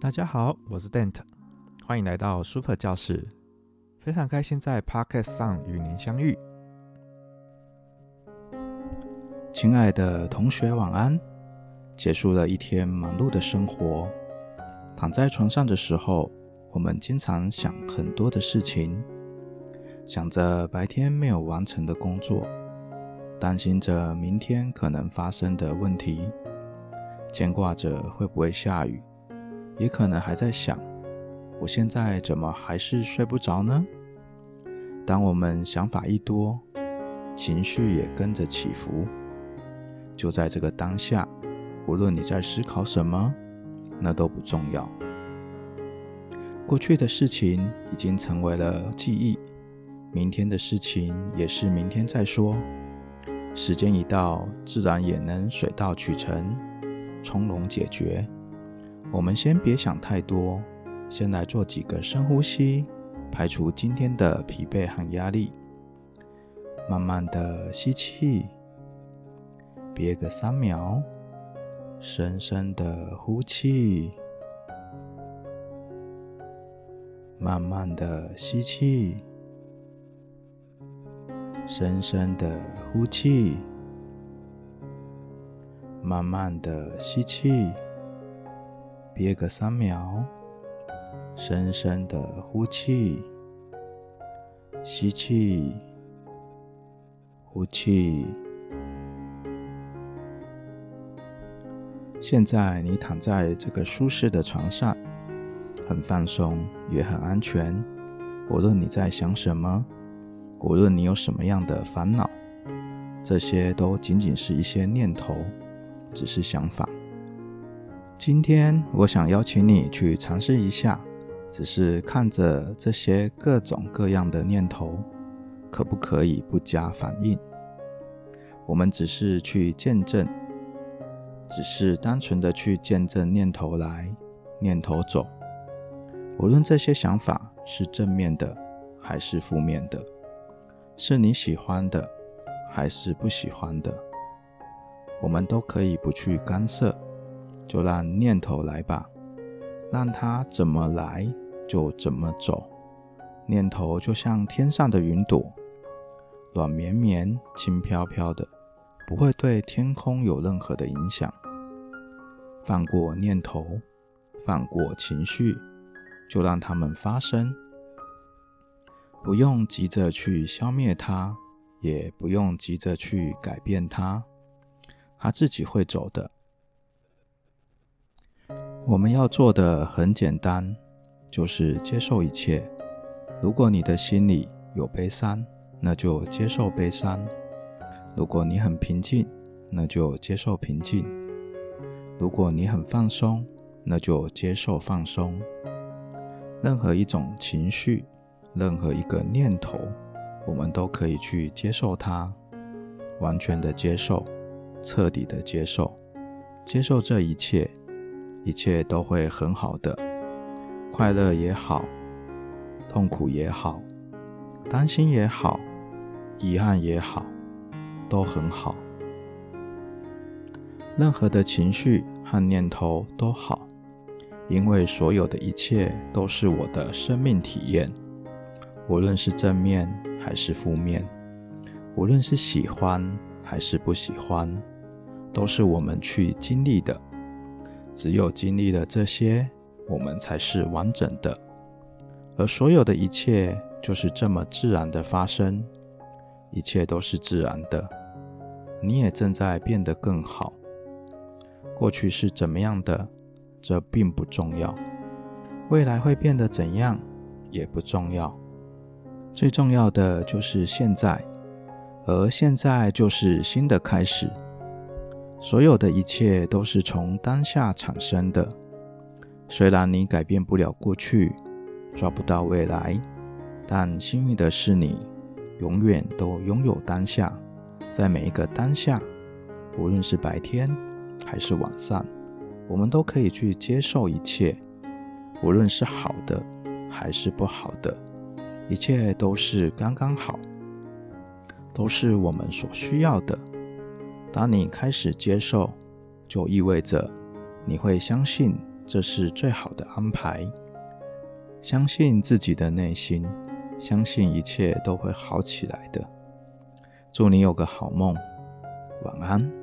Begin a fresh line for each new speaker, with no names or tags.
大家好，我是 Dante，欢迎来到 Super 教室。非常开心在 Podcast 上与您相遇。亲爱的同学，晚安。结束了一天忙碌的生活，躺在床上的时候，我们经常想很多的事情，想着白天没有完成的工作，担心着明天可能发生的问题，牵挂着会不会下雨。也可能还在想，我现在怎么还是睡不着呢？当我们想法一多，情绪也跟着起伏。就在这个当下，无论你在思考什么，那都不重要。过去的事情已经成为了记忆，明天的事情也是明天再说。时间一到，自然也能水到渠成，从容解决。我们先别想太多，先来做几个深呼吸，排除今天的疲惫和压力。慢慢的吸气，憋个三秒，深深的呼气，慢慢的吸气，深深的呼气，慢慢的吸气。憋个三秒，深深的呼气，吸气，呼气。现在你躺在这个舒适的床上，很放松，也很安全。无论你在想什么，无论你有什么样的烦恼，这些都仅仅是一些念头，只是想法。今天我想邀请你去尝试一下，只是看着这些各种各样的念头，可不可以不加反应？我们只是去见证，只是单纯的去见证念头来，念头走。无论这些想法是正面的还是负面的，是你喜欢的还是不喜欢的，我们都可以不去干涉。就让念头来吧，让它怎么来就怎么走。念头就像天上的云朵，软绵绵、轻飘飘的，不会对天空有任何的影响。放过念头，放过情绪，就让它们发生，不用急着去消灭它，也不用急着去改变它，它自己会走的。我们要做的很简单，就是接受一切。如果你的心里有悲伤，那就接受悲伤；如果你很平静，那就接受平静；如果你很放松，那就接受放松。任何一种情绪，任何一个念头，我们都可以去接受它，完全的接受，彻底的接受，接受这一切。一切都会很好的，快乐也好，痛苦也好，担心也好，遗憾也好，都很好。任何的情绪和念头都好，因为所有的一切都是我的生命体验，无论是正面还是负面，无论是喜欢还是不喜欢，都是我们去经历的。只有经历了这些，我们才是完整的。而所有的一切就是这么自然的发生，一切都是自然的。你也正在变得更好。过去是怎么样的，这并不重要。未来会变得怎样，也不重要。最重要的就是现在，而现在就是新的开始。所有的一切都是从当下产生的。虽然你改变不了过去，抓不到未来，但幸运的是，你永远都拥有当下。在每一个当下，无论是白天还是晚上，我们都可以去接受一切，无论是好的还是不好的，一切都是刚刚好，都是我们所需要的。当你开始接受，就意味着你会相信这是最好的安排。相信自己的内心，相信一切都会好起来的。祝你有个好梦，晚安。